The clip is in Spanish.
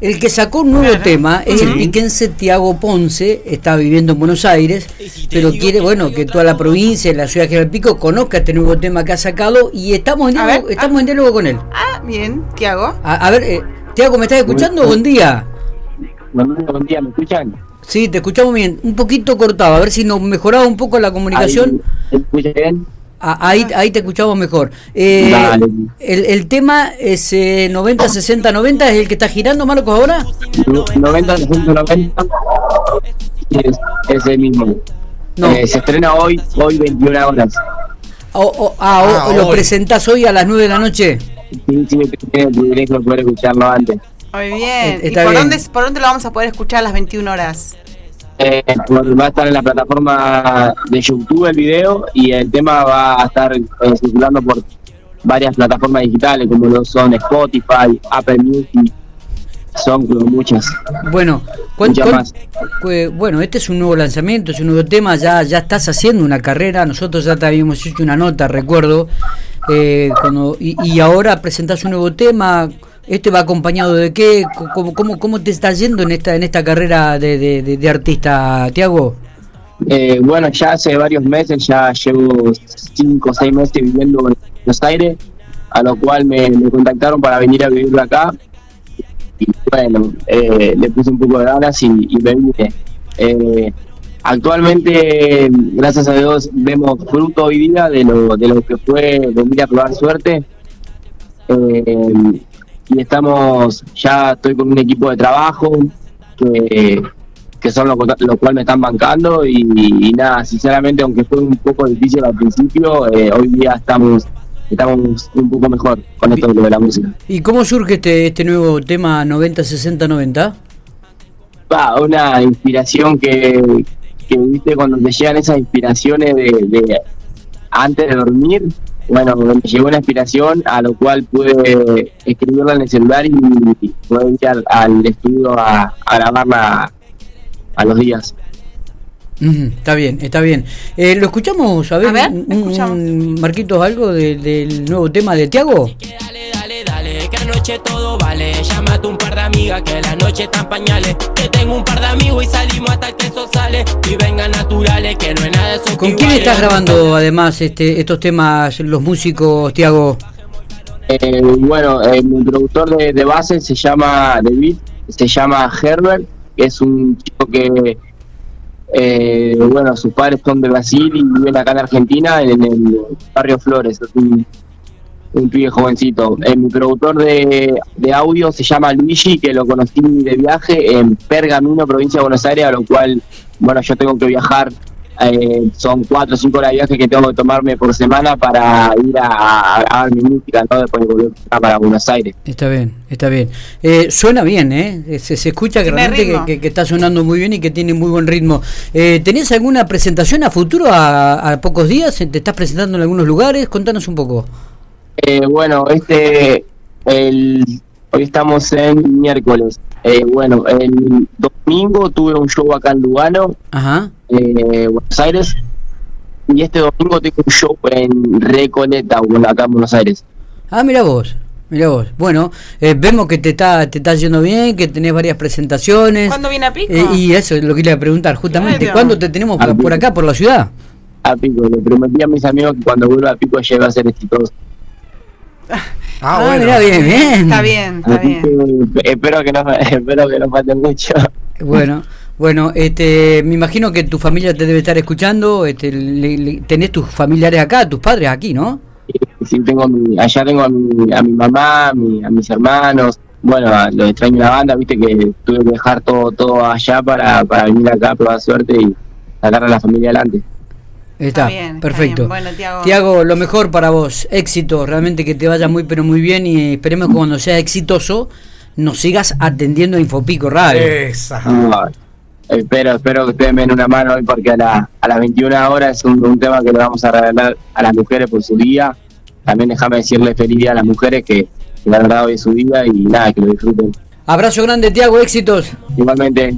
El que sacó un nuevo tema es el piquense Tiago Ponce, está viviendo en Buenos Aires, pero quiere, bueno, que toda la provincia, la ciudad de General Pico, conozca este nuevo tema que ha sacado y estamos en diálogo, estamos en diálogo con él. Ah, bien, Tiago. A, ver, eh, Tiago, ¿me estás escuchando? Buen día. Buen día, ¿me escuchan? Sí, te escuchamos bien, un poquito cortado, a ver si nos mejoraba un poco la comunicación. ¿Me escucha bien? Ah, ahí, ahí te escuchamos mejor. Eh, el, el, tema es 90, 60, 90, ¿es el que está girando, Marcos, ahora? 90, 60, 90. Es, es el mismo. Eh, se estrena hoy, hoy 21 horas. ah, ah ¿lo presentás hoy a las 9 de la noche? Sí, sí, tengo el privilegio de poder escucharlo antes. Muy bien. ¿Y por, Dónde, por dónde lo vamos a poder escuchar a las 21 horas? Eh, va a estar en la plataforma de YouTube el video y el tema va a estar eh, circulando por varias plataformas digitales como lo son Spotify, Apple Music, son muchas. Bueno, más. bueno, este es un nuevo lanzamiento, es un nuevo tema, ya ya estás haciendo una carrera, nosotros ya te habíamos hecho una nota, recuerdo, eh, cuando, y, y ahora presentas un nuevo tema, ¿Este va acompañado de qué? ¿Cómo, cómo, cómo te está yendo en esta en esta carrera de, de, artista, Tiago? Eh, bueno, ya hace varios meses, ya llevo cinco o seis meses viviendo en Buenos Aires, a lo cual me, contactaron para venir a vivir acá. Y bueno, eh, le puse un poco de ganas y, y me vine. Eh, actualmente, gracias a Dios, vemos fruto hoy día de lo, de lo que fue venir a probar suerte. Eh, y estamos, ya estoy con un equipo de trabajo que, que son los lo cual me están bancando y, nada, sinceramente aunque fue un poco difícil al principio, eh, hoy día estamos estamos un poco mejor con esto de la música. ¿Y cómo surge este, este nuevo tema 90-60-90? Va, una inspiración que, que, viste, cuando te llegan esas inspiraciones de, de antes de dormir, bueno, me llegó una inspiración a lo cual pude escribirla en el celular y pude ir al, estudio a, grabarla a los días. está bien, está bien. Eh, ¿Lo escuchamos? A ver, Marquitos, algo del nuevo tema de Tiago noche todo vale. Llámate un par de amigas que la noche están pañales. Que tengo un par de amigos y salimos hasta que eso sale. Y vengan naturales, que no es nada de eso. ¿Con quién estás grabando además este, estos temas, los músicos, Tiago? Eh, bueno, eh, mi productor de, base se llama David, se llama Herbert, que es un chico que, eh, bueno, sus padres son de Brasil y viven acá en Argentina, en, el barrio Flores. Es un, un pibe jovencito. Eh, mi productor de, de, audio se llama Luigi, que lo conocí de viaje en Pergamino, provincia de Buenos Aires, a lo cual, bueno, yo tengo que viajar. Eh, son cuatro o cinco horas de viaje que tengo que tomarme por semana para ir a, grabar mi música, ¿no? después de volver para Buenos Aires. Está bien, está bien. Eh, suena bien, ¿eh? Se, escucha que realmente que, está sonando muy bien y que tiene muy buen ritmo. Eh, ¿Tenés alguna presentación a futuro a, a pocos días? ¿Te estás presentando en algunos lugares? Contanos un poco. Eh, bueno, este, el, hoy estamos en miércoles. Eh, bueno, el domingo tuve un show acá en Lugano, Ajá. Eh, Buenos Aires, y este domingo tengo un show en Recoleta, acá en Buenos Aires. Ah, mira vos. Mira vos. Bueno, eh, vemos que te está, te está yendo bien, que tenés varias presentaciones. ¿Cuándo viene a Pico? y eso es lo que quería preguntar, justamente. ¿Cuándo te tenemos por, acá, por la ciudad? A Pico. Le prometí a mis amigos que cuando vuelva a Pico lleve a ser exitoso. Ah, ah, bueno. Mira, bien, bien. Está bien, está bien. espero que no, espero que no falte mucho. Bueno. Bueno, este, me imagino que tu familia te debe estar escuchando. Este, tenés tus familiares acá, tus padres aquí, ¿no? Sí, tengo allá tengo a mi, a mi mamá, a, mis hermanos. Bueno, lo extraño la banda, viste que tuve que dejar todo todo allá para, para venir acá a probar suerte y sacar a la familia adelante. Está, perfecto. Bueno, Tiago. lo mejor para vos, éxito, realmente que te vaya muy pero muy bien y esperemos que cuando sea exitoso nos sigas atendiendo a Infopico Radio. espero, espero que ustedes me den una mano hoy porque a, la, a las 21 horas es un, tema que le vamos a regalar a las mujeres por su día. También déjame decirle feliz día a las mujeres que, que la verdad hoy es su día y nada, que lo disfruten. Abrazo grande, Tiago, éxitos. Igualmente.